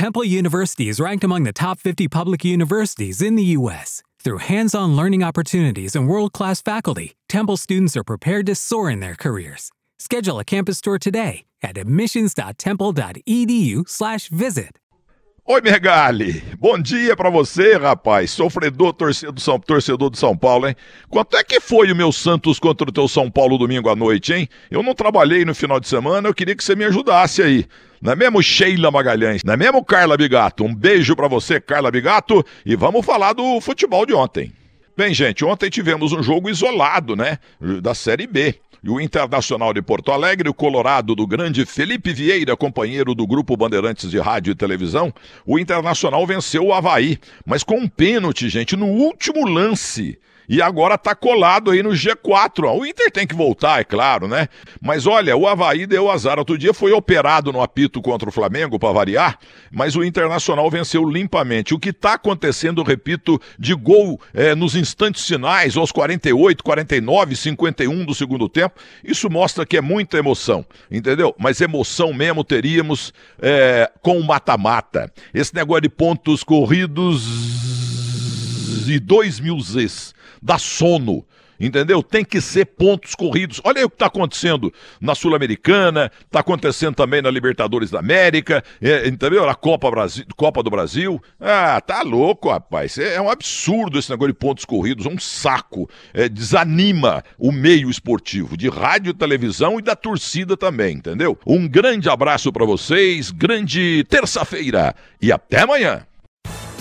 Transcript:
Temple University is ranked among the top 50 public universities in the U.S. Through hands on learning opportunities and world class faculty, Temple students are prepared to soar in their careers. Schedule a campus tour today at admissions.temple.edu/slash visit. Oi, Megali. Bom dia pra você, rapaz. Sofredor, torcedor do, São, torcedor do São Paulo, hein? Quanto é que foi o meu Santos contra o teu São Paulo domingo à noite, hein? Eu não trabalhei no final de semana, eu queria que você me ajudasse aí. Não é mesmo Sheila Magalhães? Não é mesmo Carla Bigato? Um beijo pra você, Carla Bigato, e vamos falar do futebol de ontem. Bem, gente, ontem tivemos um jogo isolado, né? Da Série B. E o Internacional de Porto Alegre, o Colorado do grande Felipe Vieira, companheiro do Grupo Bandeirantes de Rádio e Televisão, o Internacional venceu o Havaí, mas com um pênalti, gente, no último lance e agora tá colado aí no G4. Ó. O Inter tem que voltar, é claro, né? Mas olha, o Havaí deu azar. Outro dia foi operado no apito contra o Flamengo, para variar, mas o Internacional venceu limpamente. O que tá acontecendo, repito, de gol é, nos instantes finais, aos 48, 49, 51 do segundo tempo, isso mostra que é muita emoção, entendeu? Mas emoção mesmo teríamos é, com o mata-mata. Esse negócio de pontos corridos e dois mil Zs dá sono. Entendeu? Tem que ser pontos corridos. Olha aí o que está acontecendo na Sul-Americana, está acontecendo também na Libertadores da América, é, entendeu? Na Copa, Brasil, Copa do Brasil. Ah, tá louco, rapaz. É, é um absurdo esse negócio de pontos corridos, é um saco. É, desanima o meio esportivo, de rádio, televisão e da torcida também, entendeu? Um grande abraço para vocês, grande terça-feira e até amanhã.